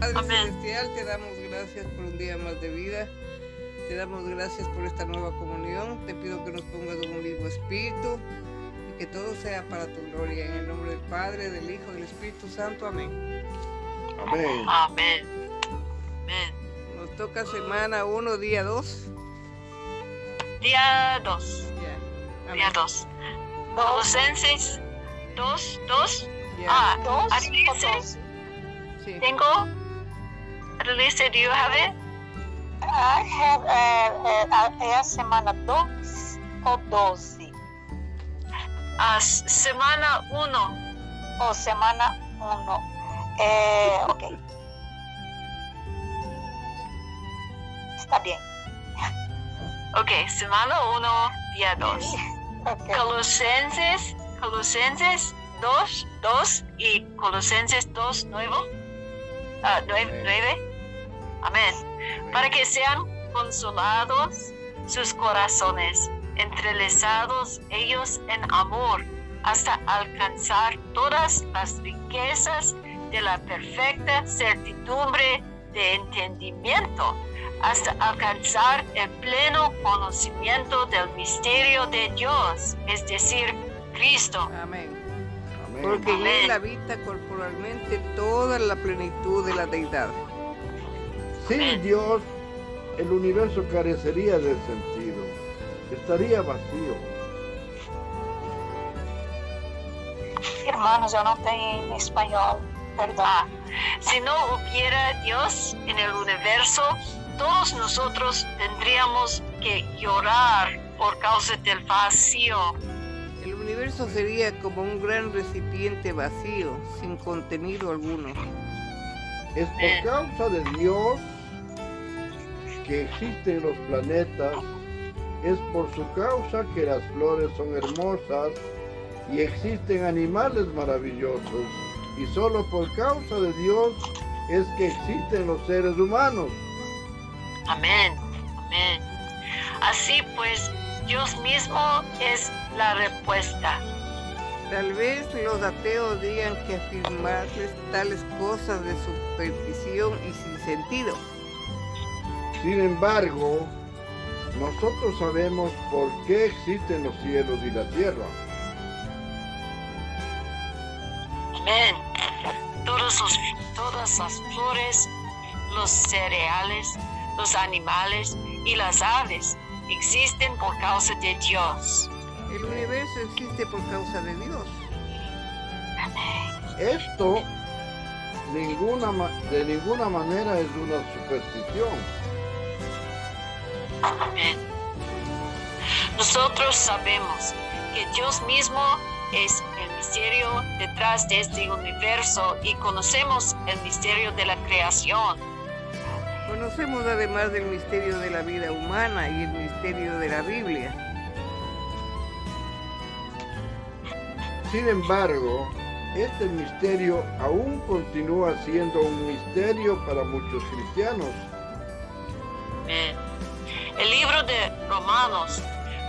Padre Amén. Celestial, te damos gracias por un día más de vida. Te damos gracias por esta nueva comunión. Te pido que nos pongas un mismo espíritu y que todo sea para tu gloria. En el nombre del Padre, del Hijo y del Espíritu Santo. Amén. Amén. Amén. Amén. Nos toca semana 1, día 2. Día 2. Ya. Día Amén. 2. Colosenses 2, 2. Ya. Ah, Dos Alice, o dos? Sí. tengo. Alice, do you have it? I have, eh, eh, é a semana 2 ou 12? Ah, s- semana 1. Ou semana 1? É, ok. Está bem. Ok, semana 1, día 2. Ok. Colosenses, Colosenses 2, 2 y Colosenses 2, 9. Ah, 9, 9. Amén. Para que sean consolados sus corazones, entrelazados ellos en amor, hasta alcanzar todas las riquezas de la perfecta certidumbre de entendimiento, hasta alcanzar el pleno conocimiento del misterio de Dios, es decir, Cristo. Amén. Amén. Porque en él habita corporalmente toda la plenitud de la deidad. Sin Dios, el universo carecería de sentido. Estaría vacío. Não tenho em espanhol. Perdão. Ah, si no hubiera Dios en el universo, todos nosotros tendríamos que llorar por causa del vacío. El universo sería como un gran recipiente vacío, sin contenido alguno. Es por causa de Dios que existen los planetas. Es por su causa que las flores son hermosas y existen animales maravillosos. Y solo por causa de Dios es que existen los seres humanos. Amén, amén. Así pues, Dios mismo es la respuesta. Tal vez los ateos digan que afirmarles tales cosas de superstición y sin sentido. Sin embargo, nosotros sabemos por qué existen los cielos y la tierra. Amén. Todos los- todas las flores, los cereales, los animales y las aves existen por causa de Dios. El universo existe por causa de Dios. Esto ninguna, ma- de ninguna manera es una superstición. Amén. Nosotros sabemos que Dios mismo es el misterio detrás de este universo y conocemos el misterio de la creación. Conocemos además del misterio de la vida humana y el misterio de la Biblia. Sin embargo, este misterio aún continúa siendo un misterio para muchos cristianos. Amén. El libro de Romanos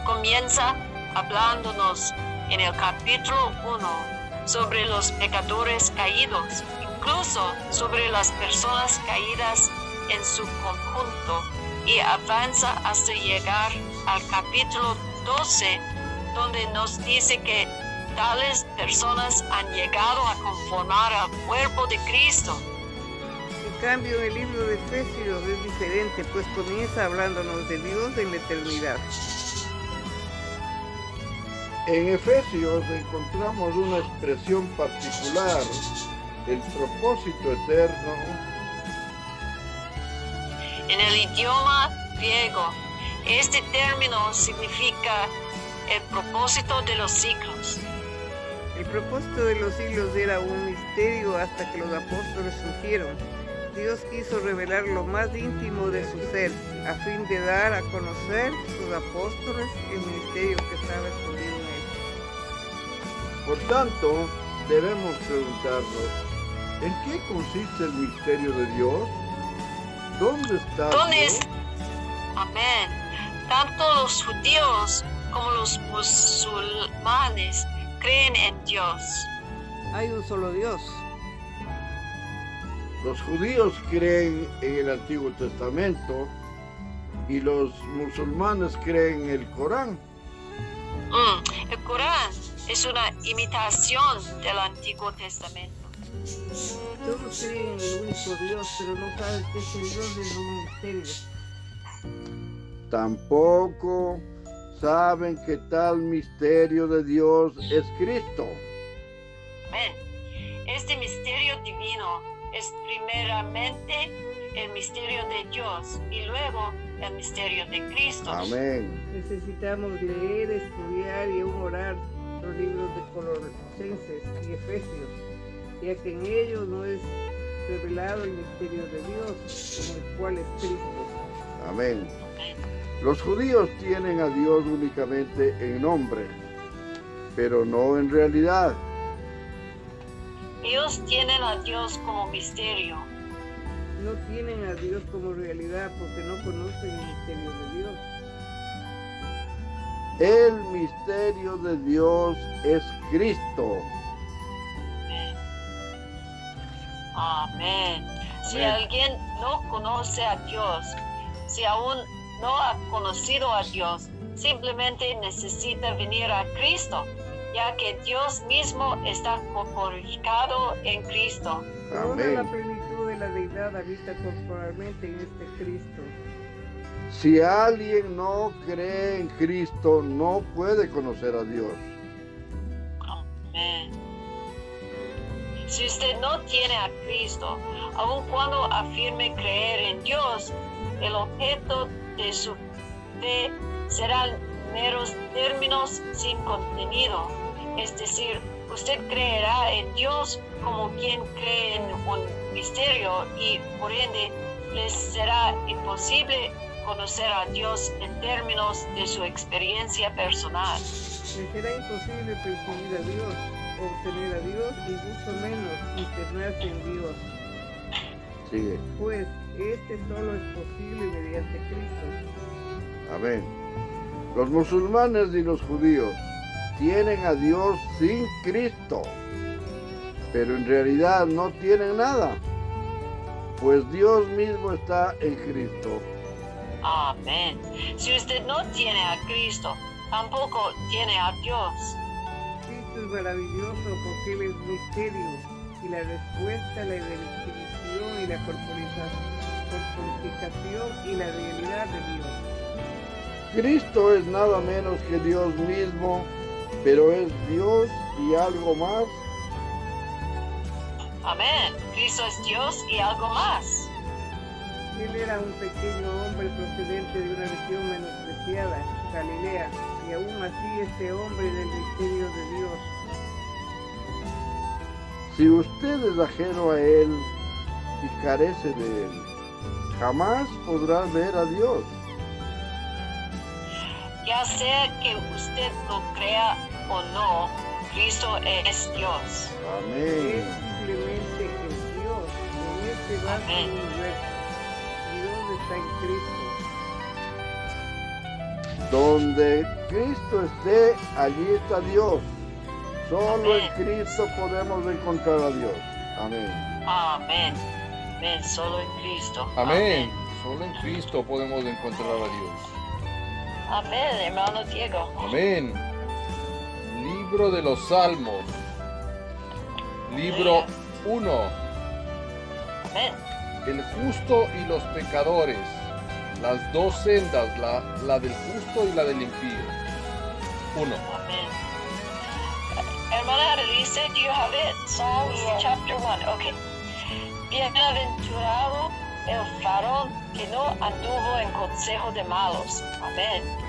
comienza hablándonos en el capítulo 1 sobre los pecadores caídos, incluso sobre las personas caídas en su conjunto, y avanza hasta llegar al capítulo 12, donde nos dice que tales personas han llegado a conformar al cuerpo de Cristo. En cambio, en el libro de Efesios es diferente, pues comienza hablándonos de Dios en la eternidad. En Efesios encontramos una expresión particular, el propósito eterno, En el idioma griego, este término significa el propósito de los siglos. El propósito de los siglos era un misterio hasta que los apóstoles surgieron. Dios quiso revelar lo más íntimo de su ser, a fin de dar a conocer sus apóstoles el misterio que estaba escondido en él. Por tanto, debemos preguntarnos, ¿en qué consiste el misterio de Dios? ¿Dónde está ¿Dónde Dios? es? Amén. Tanto los judíos como los musulmanes creen en Dios. Hay un solo Dios. Los judíos creen en el Antiguo Testamento y los musulmanes creen en el Corán. Mm, El Corán es una imitación del Antiguo Testamento. Todos creen en el único Dios, pero no saben que ese Dios es un misterio. Tampoco saben que tal misterio de Dios es Cristo. Amén. Este misterio divino es primeramente el misterio de Dios y luego el misterio de Cristo. Amén. Necesitamos leer, estudiar y aún orar los libros de Colosenses y Efesios, ya que en ellos no es revelado el misterio de Dios, en el cual es Cristo. Amén. Amén. Los judíos tienen a Dios únicamente en nombre, pero no en realidad. Ellos tienen a Dios como misterio. No tienen a Dios como realidad porque no conocen el misterio de Dios. El misterio de Dios es Cristo. Amén. Amén. Si Amén. alguien no conoce a Dios, si aún no ha conocido a Dios, simplemente necesita venir a Cristo, ya que Dios mismo está corporificado en Cristo. Toda la Amén. plenitud de la deidad habita corporalmente en este Cristo. Si alguien no cree en Cristo, no puede conocer a Dios. Amén. Si usted no tiene a Cristo, aun cuando afirme creer en Dios, el objeto de su fe serán meros términos sin contenido. Es decir, usted creerá en Dios como quien cree en un misterio y por ende les será imposible conocer a Dios en términos de su experiencia personal. Le será imposible percibir a Dios, obtener a Dios y mucho menos internarse en Dios, Sigue. pues este solo es posible mediante Cristo. Amén. Los musulmanes y los judíos tienen a Dios sin Cristo, pero en realidad no tienen nada, pues Dios mismo está en Cristo. Amén. Si usted no tiene a Cristo, tampoco tiene a Dios. Cristo es maravilloso porque Él es misterio y la respuesta, la definición y la corporificación y la realidad de Dios. Cristo es nada menos que Dios mismo, pero es Dios y algo más. Amén. Cristo es Dios y algo más. Él era un pequeño hombre procedente de una región menospreciada, Galilea, y aún así este hombre del misterio de Dios. Si usted es ajeno a Él y carece de Él, jamás podrá ver a Dios. Ya sea que usted lo crea o no, Cristo es Dios. Amén. simplemente es Dios, en este vasto Amén. universo. Dios está en Cristo. Donde Cristo esté, allí está Dios. Solo en Amén. Cristo podemos encontrar a Dios. Amén. Amén. Amén. Solo en Cristo. Amén. Solo en Cristo podemos encontrar a Dios. Amén, hermano Diego. Amén. Libro de los Salmos. Libro 1. Amén. El justo y los pecadores. Las dos sendas, la, la del justo y la del impío. 1. Amén. Hermana Annalise, do you have it? Psalms Yeah. chapter 1. Okay. Bienaventurado el varón que no anduvo en consejo de malos. Amén.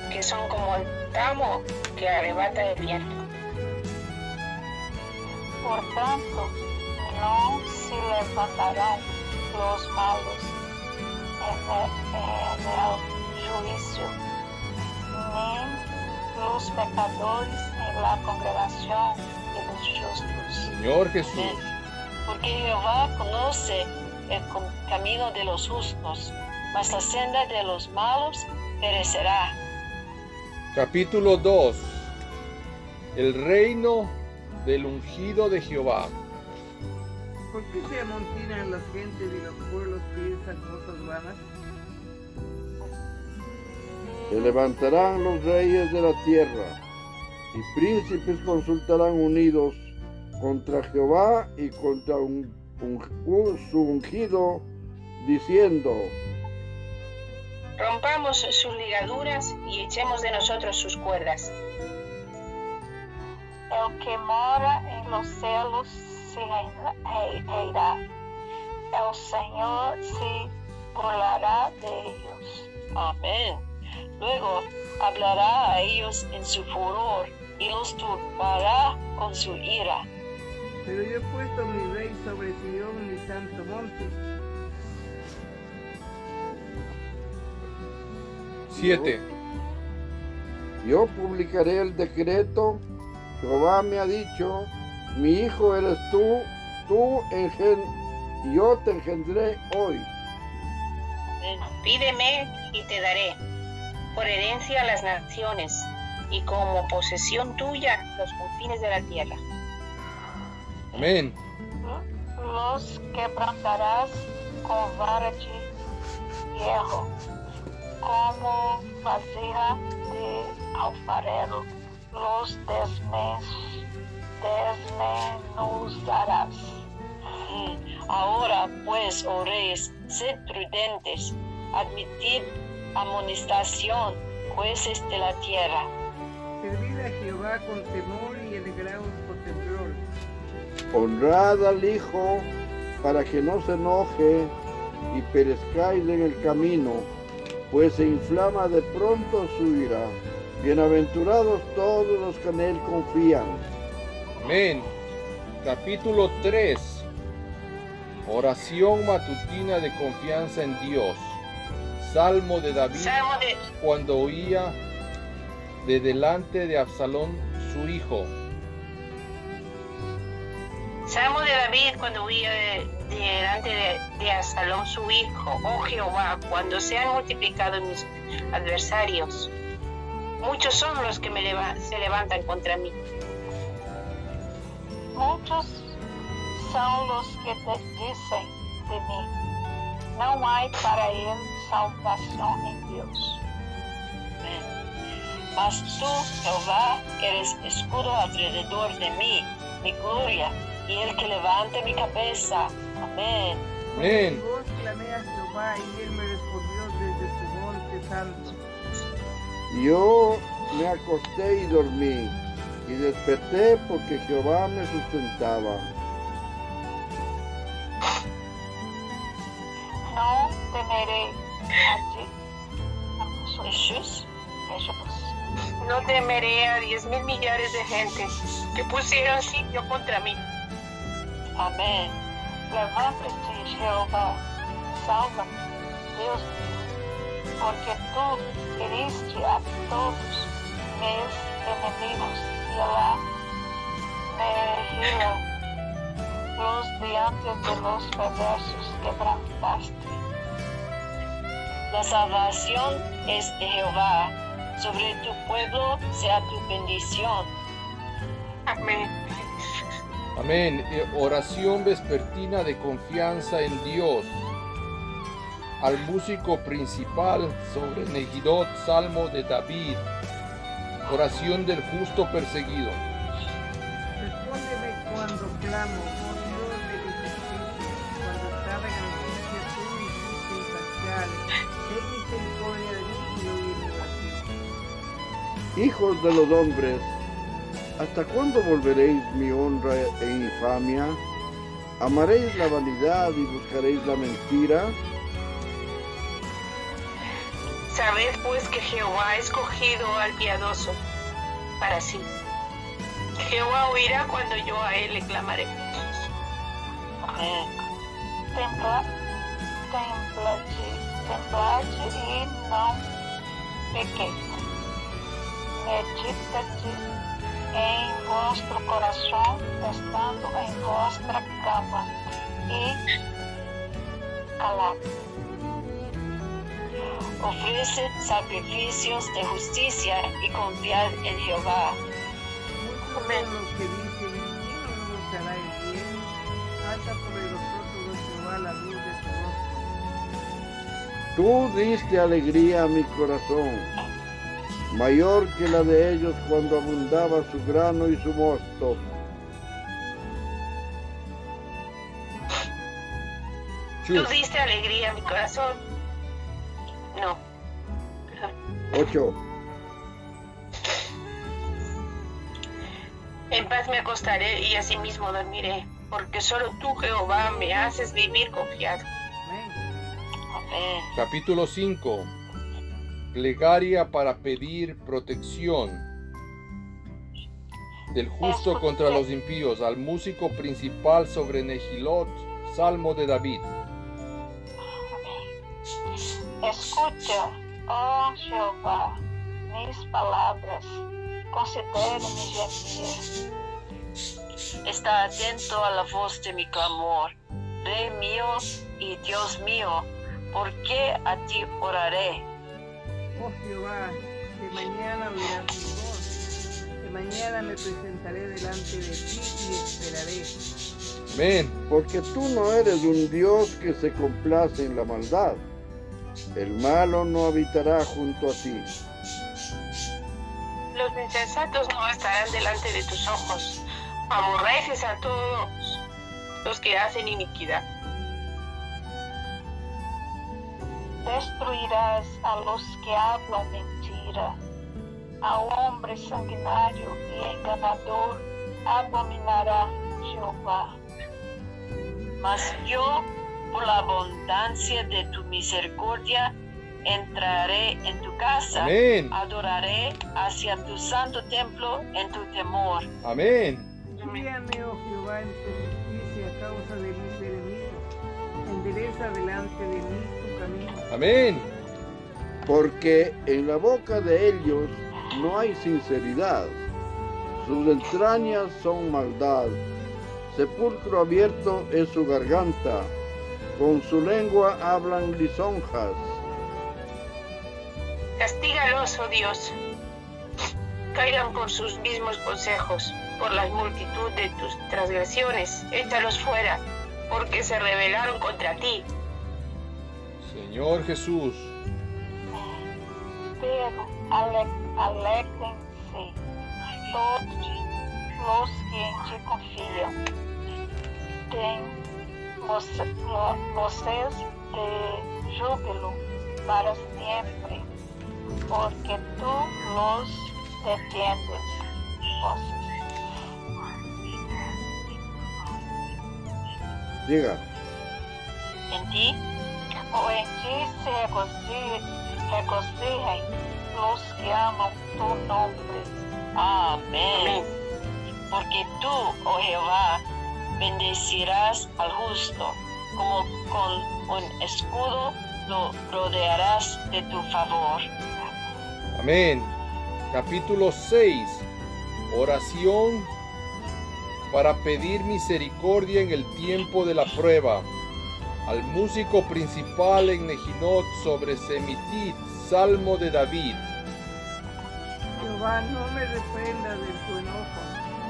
que son como el tamo que arrebata el viento. Por tanto, no se levantarán los malos en el, juicio, ni los pecadores en la congregación de los justos. Señor Jesús, Porque Jehová conoce el camino de los justos, mas la senda de los malos perecerá. Capítulo 2. El reino del ungido de Jehová. ¿Por qué se amontinan las gentes y los pueblos piensan cosas vanas? Se levantarán los reyes de la tierra, y príncipes consultarán unidos contra Jehová y contra un- un- un- su ungido, diciendo, Rompamos sus ligaduras y echemos de nosotros sus cuerdas. El que mora en los cielos se reirá. El Señor se burlará de ellos. Amén. Luego hablará a ellos en su furor y los turbará con su ira. Pero yo he puesto mi rey sobre Sion, mi santo monte. 7. Yo publicaré el decreto, Jehová me ha dicho, mi hijo eres tú, tú engen yo te engendré hoy. Pídeme y te daré, por herencia a las naciones, y como posesión tuya los confines de la tierra. Amén. Los quebrantarás con vara de hierro, como vasija de alfarero. Los desmen- desmenuzarás. Ahora pues, oh reyes, sed prudentes, admitid amonestación, jueces de la tierra. Servid a Jehová con temor y alegraos con temblor. Honrad al Hijo para que no se enoje y perezcáis en el camino, pues se inflama de pronto su ira. Bienaventurados todos los que en él confían. Amén. Capítulo 3. Oración matutina de confianza en Dios. Salmo de David Salmo de, cuando oía de delante de Absalón su hijo. Salmo de David cuando huía de delante de, de Absalón su hijo. Oh Jehová, cuando se han multiplicado mis adversarios, muchos son los que se levantan contra mí. Muchos son los que te dicen de mí, no hay para él salvación en Dios. Mas tú, Jehová, eres escudo alrededor de mí, mi gloria, y el que levanta mi cabeza. Amén. Amén. Clamé a Jehová y él me respondió desde su monte santo. Yo me acosté y dormí, y desperté porque Jehová me sustentaba. No temeré. Jesús. Jesús. No temeré a diez mil millares de gente que pusieron sitio contra mí. Amén. Levanta-te, Jehová, salva-me, Deus meu, porque tu heriste a todos meus inimigos e lá me rila los diante de los perversos quebrantaste. La salvación es de Jehová. Sobre tu pueblo sea tu bendición. Amén. Amén. Eh, Oración vespertina de confianza en Dios. Al músico principal sobre Negidot, Salmo de David. Oración del justo perseguido. Respóndeme cuando clamo, oh Dios de mi justicia. Cuando estaba en angustia, tú me hiciste ensanchar. Ten misericordia de mí y oye mi oración. Hijos de los hombres, ¿hasta cuándo volveréis mi honra e infamia? ¿Amaréis la vanidad y buscaréis la mentira? Sabed pues que Jehová ha escogido al piadoso para sí. Jehová oirá cuando yo a él le clamaré. E pequeis. Medita-te em vosso coração, estando em vossa cama, e calado. Ofrece sacrificios de justicia y confiad en Jehová. Tu. Tú diste alegría a mi corazón, mayor que la de ellos cuando abundaba su grano y su mosto. Tú diste alegría a mi corazón. No. 8. En paz me acostaré y asimismo dormiré, porque solo tú, Jehová, me haces vivir confiado. Amén. Amén. Capítulo 5. Plegaria para pedir protección del justo contra los impíos, al músico principal sobre Nehilot, Salmo de David. Escucha, ó Jeová, mis palavras, considere mi gemir. Está atento a la voz de mi clamor. Rey mío y Dios mío, ¿por qué a ti oraré? Oh Jehová, de mañana oirás mi voz. De mañana me presentaré delante de ti y esperaré. Amén. Porque tú no eres un Dios que se complace en la maldad. El malo no habitará junto a ti. Los insensatos no estarán delante de tus ojos. Aborreces a todos los que hacen iniquidad. Destruirás a los que hablan mentira. Ao hombre sanguinario y enganador abominará Jehová. Mas yo, por la abundancia de tu misericordia, entraré en tu casa. Amén. Adoraré hacia tu santo templo en tu temor. Amén. Guíame, oh Jehová, en tu justicia a causa de mis enemigos. Endereza delante de mí. Amén. Porque en la boca de ellos no hay sinceridad. Sus entrañas son maldad. Sepulcro abierto es su garganta. Con su lengua hablan lisonjas. Castígalos, oh Dios. Caigan por sus mismos consejos, por la multitud de tus transgresiones. Échalos fuera, porque se rebelaron contra ti. Señor Jesús. Pero ale, alegren-se todos os que em ti confiam. Tem você, vo- vocês de júbilo para sempre, porque tu los defendes. Vós. Diga, En ti, O em ti se regoci- regocijem os que amam tu nombre. amén. Porque tú, oh Jehová, bendecirás al justo, como con un escudo lo rodearás de tu favor. Amén. Capítulo 6. Oración para pedir misericordia en el tiempo de la prueba. Al músico principal en Nejinot sobre Semitit, Salmo de David. Jehová, no me reprendas de tu enojo,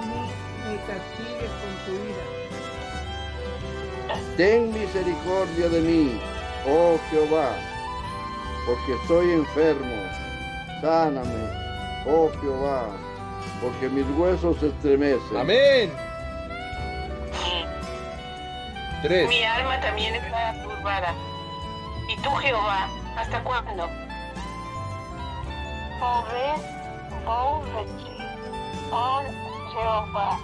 ni me castigues con tu ira. ten misericordia de mí, oh Jehová, porque estoy enfermo. Sáname, oh Jehová, porque mis huesos se estremecen. Amén. Amén. 3. Mi alma también está turbada. ¿Y tú, Jehová, hasta cuándo? Volve- Volve-te, ó Jeová,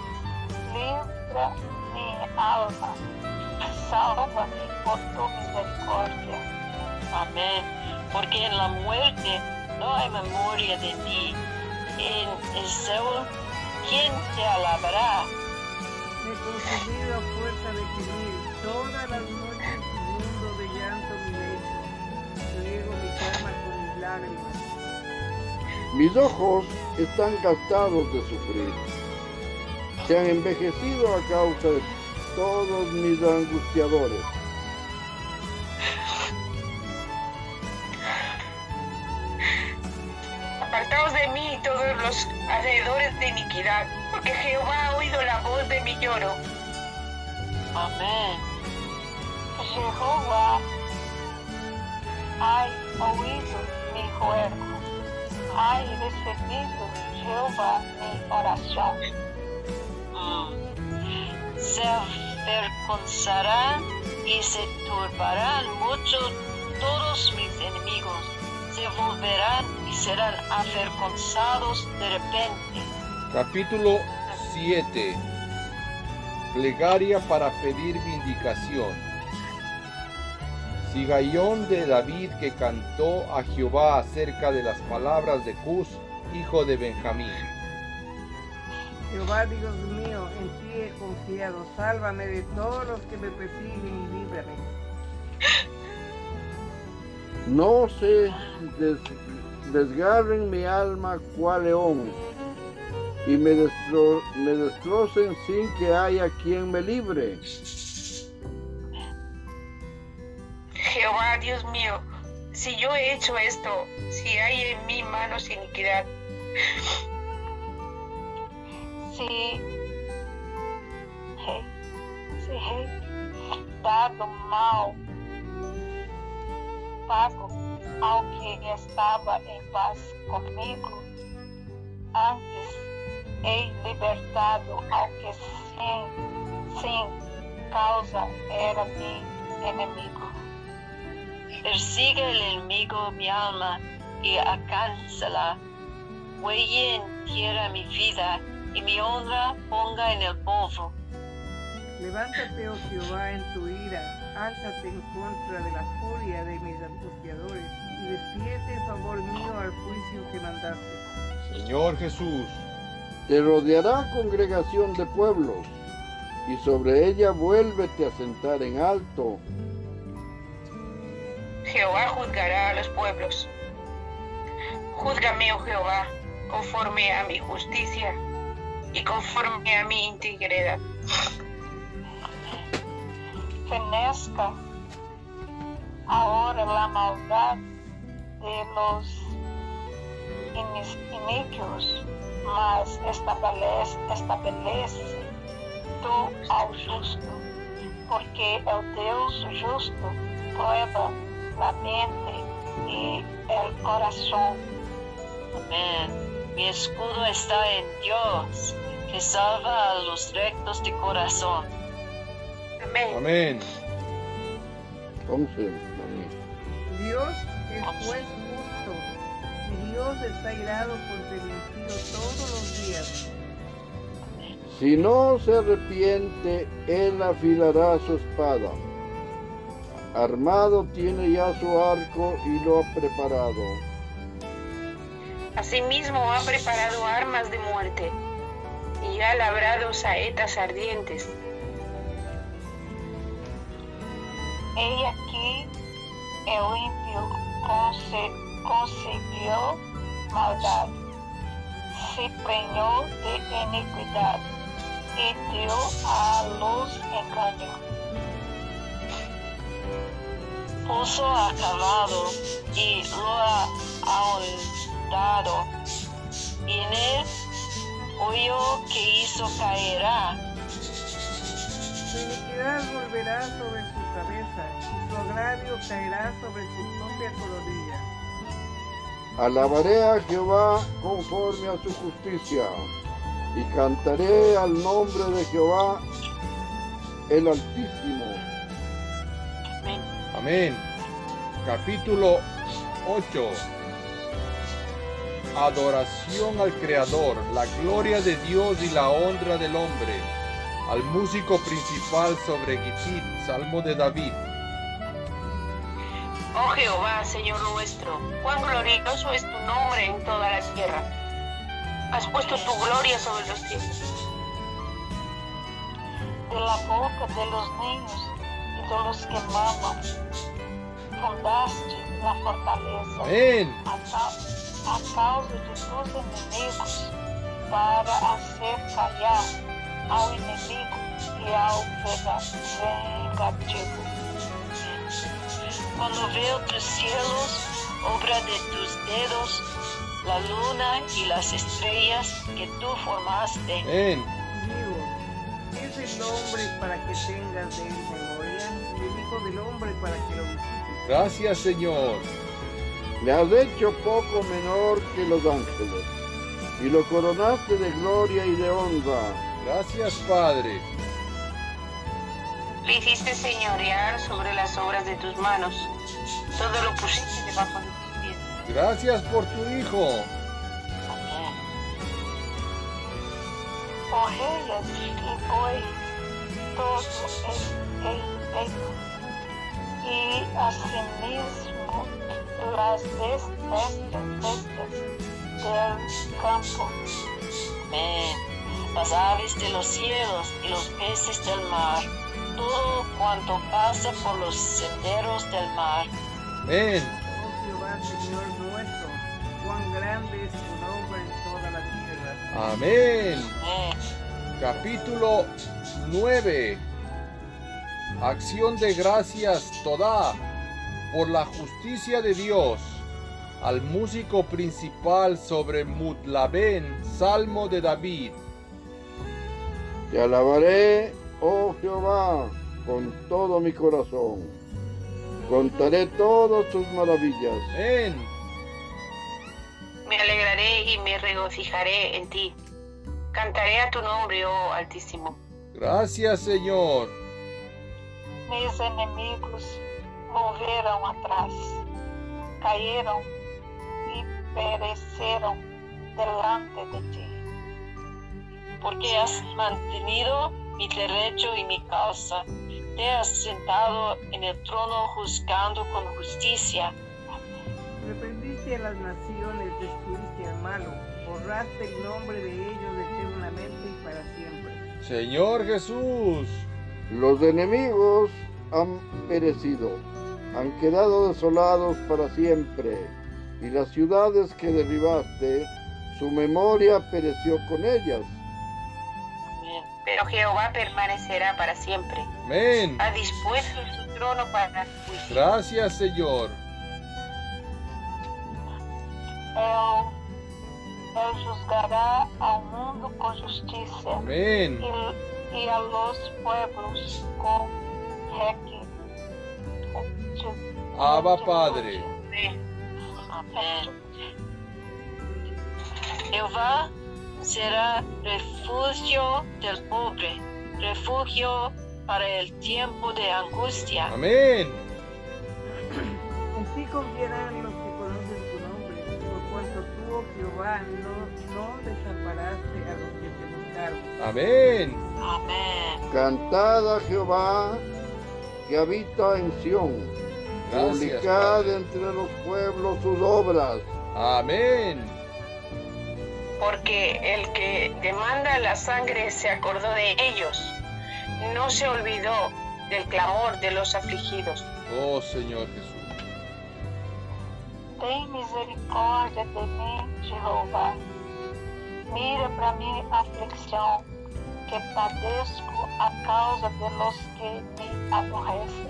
livra minha alma, salva-me por tu misericórdia. Amén. Porque en la muerte no hay memoria de ti. En el Seol, ¿quién te alabará? Me consumido a fuerza de todas las noches mundo de llanto mi lecho, riego mi cama con mis lágrimas. Mis ojos están gastados de sufrir. Se han envejecido a causa de todos mis angustiadores. Apartaos de mí todos los hacedores de iniquidad, porque Jehová ha oído la voz de mi lloro. Amén. Jehová, hay oído mi ruego, hay recibido Jehová mi oración. Se avergonzarán y se turbarán mucho todos mis enemigos. Se volverán y serán avergonzados de repente. Capítulo 7. Plegaria para pedir vindicación. Sigayón de David que cantó a Jehová acerca de las palabras de Cus, hijo de Benjamín. Jehová Dios mío, en ti he confiado, sálvame de todos los que me persiguen y líbrame. No se des- desgarren mi alma cual león y me, destro- me destrocen sin que haya quien me libre. Dios mío, si yo he hecho esto, si hay en mí manos iniquidad, he, se he dado mal pago ao que estava em paz comigo, antes he libertado ao que sem, sem causa era mi inimigo. Persigue el enemigo mi alma y alcánzala. Huelle en tierra mi vida y mi honra ponga en el polvo. Levántate, oh Jehová, en tu ira, álzate en contra de la furia de mis angustiadores, y despierte en favor mío al juicio que mandaste. Señor Jesús, Te rodeará congregación de pueblos y sobre ella vuélvete a sentar en alto. Jehová juzgará a los pueblos. Júzgame, oh Jehová, conforme a mi justicia y conforme a mi integridad. fenezca ahora la maldad de los iniquios, mas estabelece, estabelece tú ao justo, porque el Deus justo prueba la mente y el corazón. Amén. Mi escudo está en Dios, que salva a los rectos de corazón. Amén. amén. 11. Mami. Dios es juez justo, y Dios está irado contra el todos los días. Si no se arrepiente, él afilará su espada. Armado tiene ya su arco y lo ha preparado. Asimismo ha preparado armas de muerte y ha labrado saetas ardientes. He aquí el ímpio conce- concedió maldad, se preñó de iniquidad y dio a luz engaño. Puso a caballo y lo ha ahondado, y en él hoyo que hizo caerá. Su iniquidad volverá sobre su cabeza, y su agravio caerá sobre su propia coronilla. Alabaré a Jehová conforme a su justicia y cantaré al nombre de Jehová el Altísimo. Amén. Capítulo 8. Adoración al Creador, la gloria de Dios y la honra del hombre. Al músico principal sobre Gitit, Salmo de David. Oh Jehová, Señor nuestro, cuán glorioso es tu nombre en toda la tierra. Has puesto tu gloria sobre los cielos. de la boca de los niños y de los que maman. Fundaste la fortaleza Amén. a, ca- a causa de tus enemigos para hacer callar ao inimigo e ao venga- vengativo. Cuando veo tus cielos, obra de tus dedos, la luna y las estrellas que tú formaste. Amén. Digo, ¿es el hombre para que tengas de él memoria? Y el Hijo del Hombre para que lo visites. Gracias, Señor. Le has hecho poco menor que los ángeles y lo coronaste de gloria y de honra. Gracias, Padre. Le hiciste señorear sobre las obras de tus manos. Todo lo pusiste debajo de tus pies. Gracias por tu Hijo. Amén. E boi, todo em, em e asimismo las bes- bestias, bestias del campo, Amén. Las aves de los cielos y los peces del mar, todo cuanto pasa por los senderos del mar. Amén. Oh Jehová, Señor nuestro, cuán grande es tu nombre en toda la tierra. Amén. Amén. Capítulo 9. Acción de gracias toda por la justicia de Dios. Al músico principal sobre Mutlabén, Salmo de David. Te alabaré, oh Jehová, con todo mi corazón. Contaré todas tus maravillas. Amén. Me alegraré y me regocijaré en ti. Cantaré a tu nombre, oh Altísimo. Gracias, Señor. Mis enemigos volveram atrás, caíram e pereceram delante de ti. porque has mantenido mi derecho y mi causa. Te has sentado en el trono juzgando con justicia. Reprendiste a las naciones, destruiste al malo, borraste el nombre de ellos eternamente y para siempre. Señor Jesús. Los enemigos han perecido, han quedado desolados para siempre, y las ciudades que derribaste, su memoria pereció con ellas. Amén. Pero Jehová permanecerá para siempre. Amén. Ha dispuesto su trono para juicio. Gracias, Señor. Él, él juzgará ao mundo com justiça Amén. e, e a los pueblos com rectitud. Abba Padre. Amén. Amén. Jehová será refugio del pobre, refugio para el tiempo de angustia. Amén. En ti confiarán los que conocen tu nombre, por cuanto tú, oh Jehová, no, no desamparaste a los que te buscaron. Amén. Amén. Cantad a Jehová que habita en Sión, Gracias, publicad Padre. entre los pueblos sus obras. Amén. Porque el que demanda la sangre se acordó de ellos. No se olvidó del clamor de los afligidos. Oh Señor Jesús. Tem misericórdia de mim, Jeová. Mira para minha aflição, que padeço a causa de los que me aborrecem.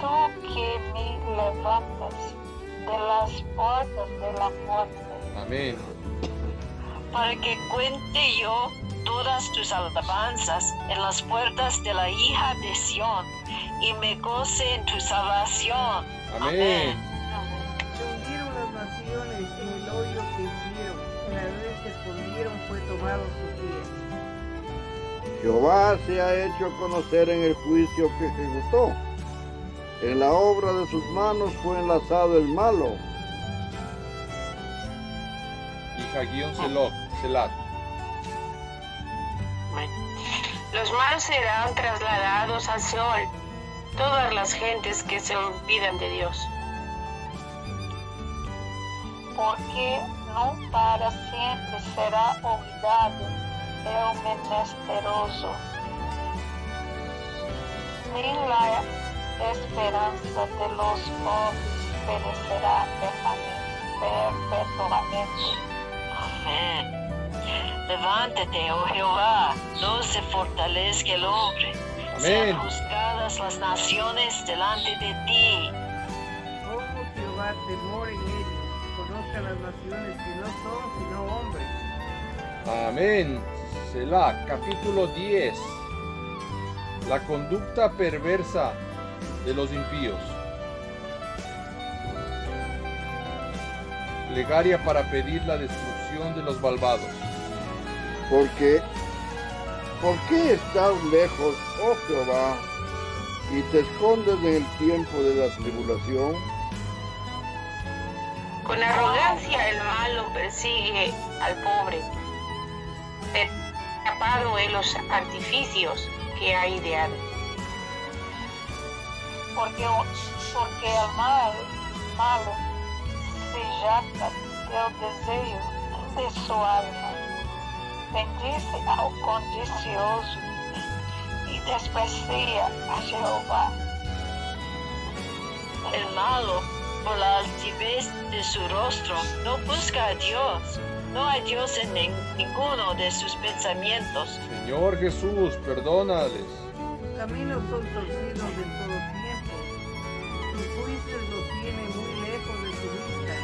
Tu que me levantas de las portas de la muerte, Amén. Para que cuente yo todas tus alabanzas en las puertas de la hija de Sión y me goce en tu salvación. Amén. Se Jehová se ha hecho conocer en el juicio que ejecutó. En la obra de sus manos fue enlazado el malo. Hija guion Selot, Selat. Los malos serán trasladados al Seol. Todas las gentes que se olvidan de Dios. porque não para sempre será olvidado o menesteroso, ni la esperanza de los pobres perecerá perpetuamente. Amén. Levántate, oh Jehová, no se fortalezca el hombre. Amén. Sean juzgadas las naciones delante de ti. Oh Jehová, temor en ellos, conozcan las naciones que no son sino hombres. Amén. Selah, capítulo 10. La conducta perversa de los impíos. Plegaria para pedir la destrucción de los malvados. Porque, ¿por qué estás lejos, oh Jehová, y te escondes en el tiempo de la tribulación? Con arrogancia el malo persigue al pobre, atrapado en los artificios que ha ideado. porque, porque el mal, malo se jacta del desejo de su alma, bendice ao codicioso y desprecia a Jehová. El malo, por la altivez de su rostro, no busca a Dios. No hay Dios en nin- ninguno de sus pensamientos. Señor Jesús, perdónales. Sus caminos son torcidos en todo tiempo. Sus juicios los tiene muy lejos de su vista.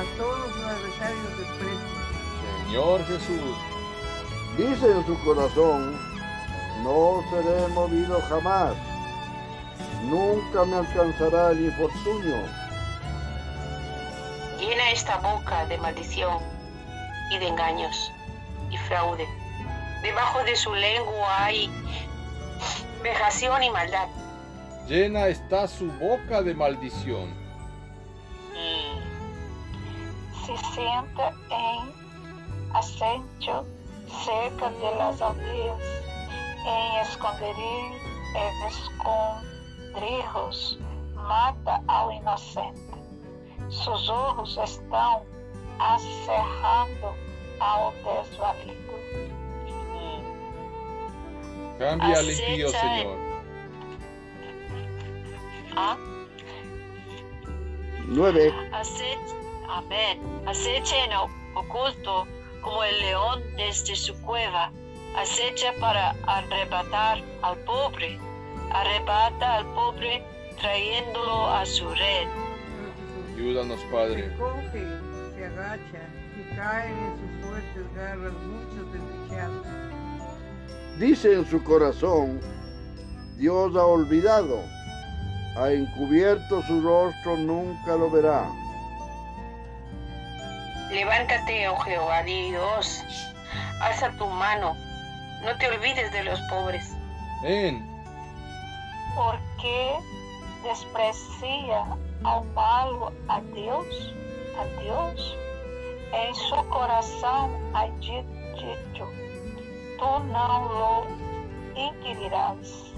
A todos los adversarios desprecian. Señor Jesús, Dice en su corazón, no seré movido jamás, nunca me alcanzará el infortunio. Llena esta boca de maldición y de engaños y fraude. Debajo de su lengua hay vejación y maldad. llena está su boca de maldición. Mm. Se sienta en acecho cerca de las aldeas, en esconderijo, en escondrijos, mata ao inocente. Sus ojos estão acerrando ao desvalido. Cambia al impío, Señor. Ah, 9. Acech- Amén. Acecha en oculto como el león desde su cueva. Acecha para arrebatar al pobre. Arrebata al pobre trayéndolo a su red. Ayúdanos, Padre. Y caen en sus fuertes garras muchos desdichados. Dice en su corazón, Dios ha olvidado, ha encubierto su rostro, nunca lo verá. Levántate, oh Jehová Dios, alza tu mano, no te olvides de los pobres. Amén. Porque desprecia ao malo a Deus, a Deus, em seu coração há di- dito, tu não lo inquirirás.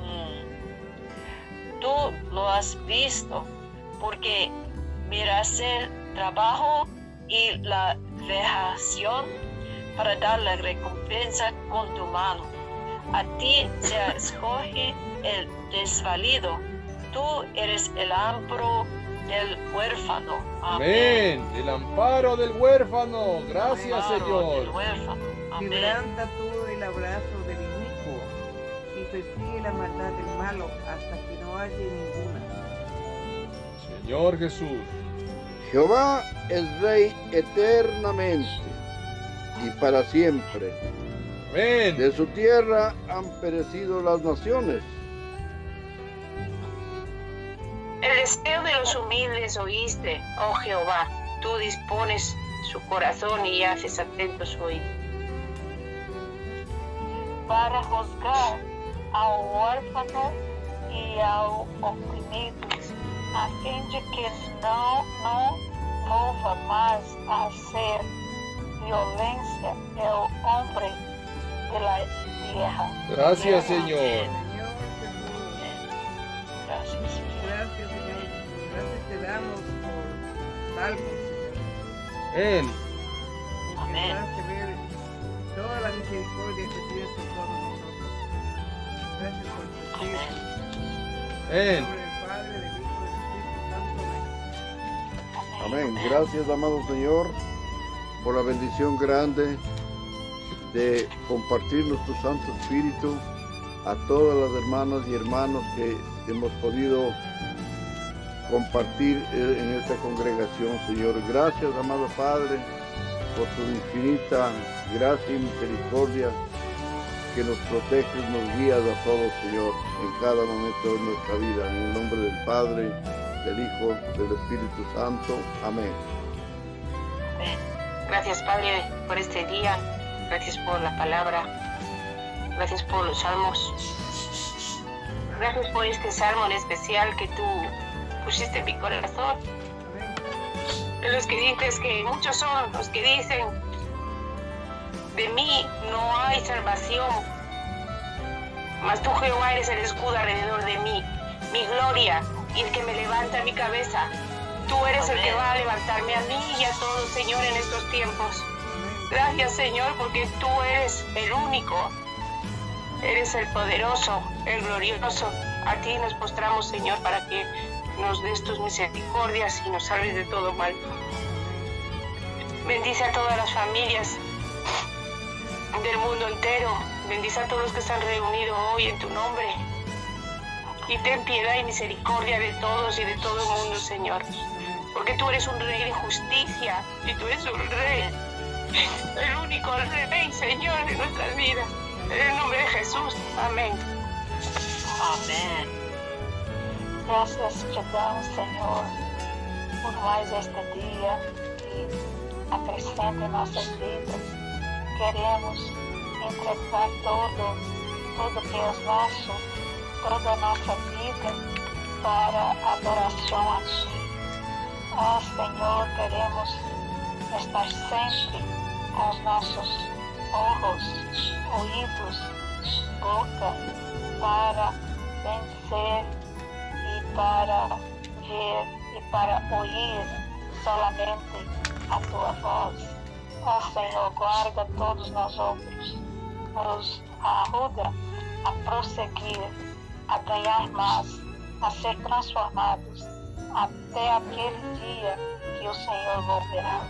Mm. Tú lo has visto porque miras el trabajo y la vejación para dar la recompensa con tu mano. A ti se escoge el desvalido. Tú eres el amparo del huérfano. Amén. El amparo del huérfano. Gracias, Señor. huérfano. Amén. Quebranta tú el abrazo del inicuo y persigue la maldad del malo hasta que no haya ninguna. Señor Jesús. Jehová es rey eternamente y para siempre. Amén. De su tierra han perecido las naciones. Deseo de los humildes oíste, oh Jehová, tú dispones su corazón y haces atentos su oído. para juzgar ao órfão e ao oprimido, a fim de que não, não mova mais a ser violência el hombre de la tierra. Señor. Gracias, Señor. gracias Señor. Gracias te damos por salvos, Señor. Amén. Porque Amén. ver toda la misericordia que tienes por todos nosotros. Gracias por tu Amén. Nombre del Padre, del Hijo, del Espíritu Santo. Amén. Amén. Gracias, amado Señor, por la bendición grande de compartir nuestro Santo Espíritu a todas las hermanas y hermanos que hemos podido compartir eh, en esta congregación, Señor. Gracias, amado Padre, por tu infinita gracia y misericordia que nos proteges, nos guías a todos, Señor, en cada momento de nuestra vida. En el nombre del Padre, del Hijo, del Espíritu Santo. Amén. Gracias, Padre, por este día. Gracias por la palabra. Gracias por los salmos. Gracias por este salmo en especial que tú pusiste en mi corazón. Los que dices que muchos son los que dicen, de mí no hay salvación. Mas tú, Jehová, eres el escudo alrededor de mí, mi gloria y el que me levanta mi cabeza. Tú eres el que va a levantarme a mí y a todos, Señor, en estos tiempos. Gracias, Señor, porque tú eres el único. Eres el poderoso, el glorioso. A ti nos postramos, Señor, para que nos des tus misericordias y nos salves de todo mal. Bendice a todas las familias del mundo entero. Bendice a todos los que están reunidos hoy en tu nombre. Y ten piedad y misericordia de todos y de todo el mundo, Señor. Porque tú eres un rey de justicia y tú eres un rey, el único rey, Señor, de nuestras vidas. En el nombre de Jesús. Amén. Amén. Graças te damos, Senhor, por mais este dia e acrescenta em nossas vidas. Queremos entregar todo, tudo que é nosso, toda a nossa vida para adoração a Ti. Ó Senhor, queremos estar sempre com os nossos olhos, ouvidos, boca, para vencer para ver e para ouvir solamente a tua voz. Ó Senhor, guarda todos nós outros, nos ajuda a prosseguir, a ganhar mais, a ser transformados até aquele dia que o Senhor voltará.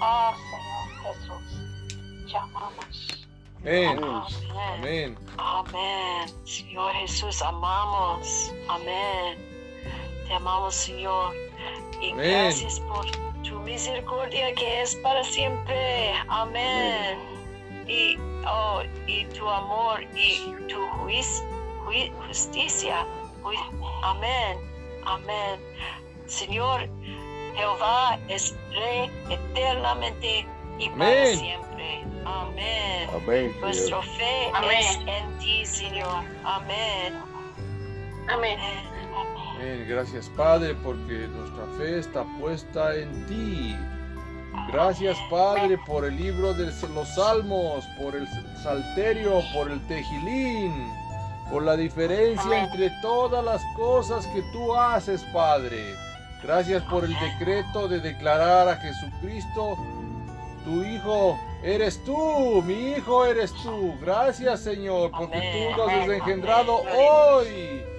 Ó Senhor Jesus, te amamos. Amén. Amén. Amén. Amén. Señor Jesús, amamos. Amén. Te amamos, Señor. Y Amén. gracias por tu misericordia que es para siempre. Amén. Y, oh, y tu amor y tu juiz- ju- justicia. Ju- Amén. Amén. Señor, Jehová es Rey eternamente y para siempre. Amén. Amén, Nuestra fe Amén. es en ti, Señor. Amén. Amén. Amén. Gracias, Padre, porque nuestra fe está puesta en ti. Gracias, Padre, por el libro de los Salmos, por el Salterio, por el Tejilín, por la diferencia entre todas las cosas que tú haces, Padre. Gracias por el decreto de declarar a Jesucristo, tu Hijo eres tú, mi Hijo eres tú. Gracias, Señor, porque tú nos has engendrado hoy.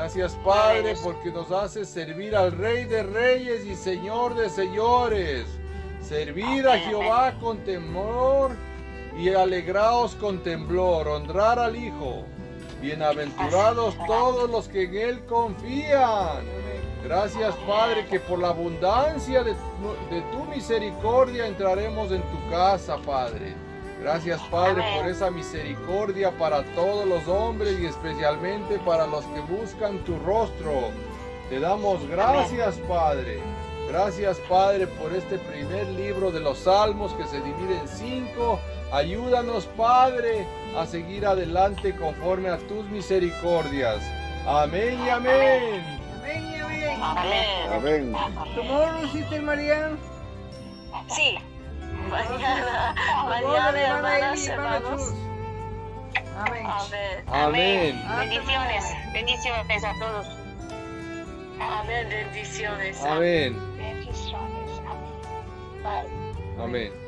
Gracias, Padre, porque nos haces servir al Rey de Reyes y Señor de Señores. Servir a. Jehová con temor y alegraos con temblor. Honrar al Hijo. Bienaventurados todos los que en Él confían. Gracias, Padre, que por la abundancia de tu misericordia entraremos en tu casa, Padre. Gracias, Padre, Amén. por esa misericordia para todos los hombres y especialmente para los que buscan tu rostro. Te damos gracias, Padre. Gracias, Padre, por este primer libro de los Salmos que se divide en cinco. Ayúdanos, Padre, a seguir adelante conforme a tus misericordias. Amén y amén. Amén y amén. Amén. Amén. Tomorrow, Sister Marian. Sí. Mañana, mañana, hermana hermanas, hermanos. Amén. Amén. Amén. Bendiciones. Bendiciones a todos. Amén. Bendiciones. Amén. Bendiciones. Pai. Amén.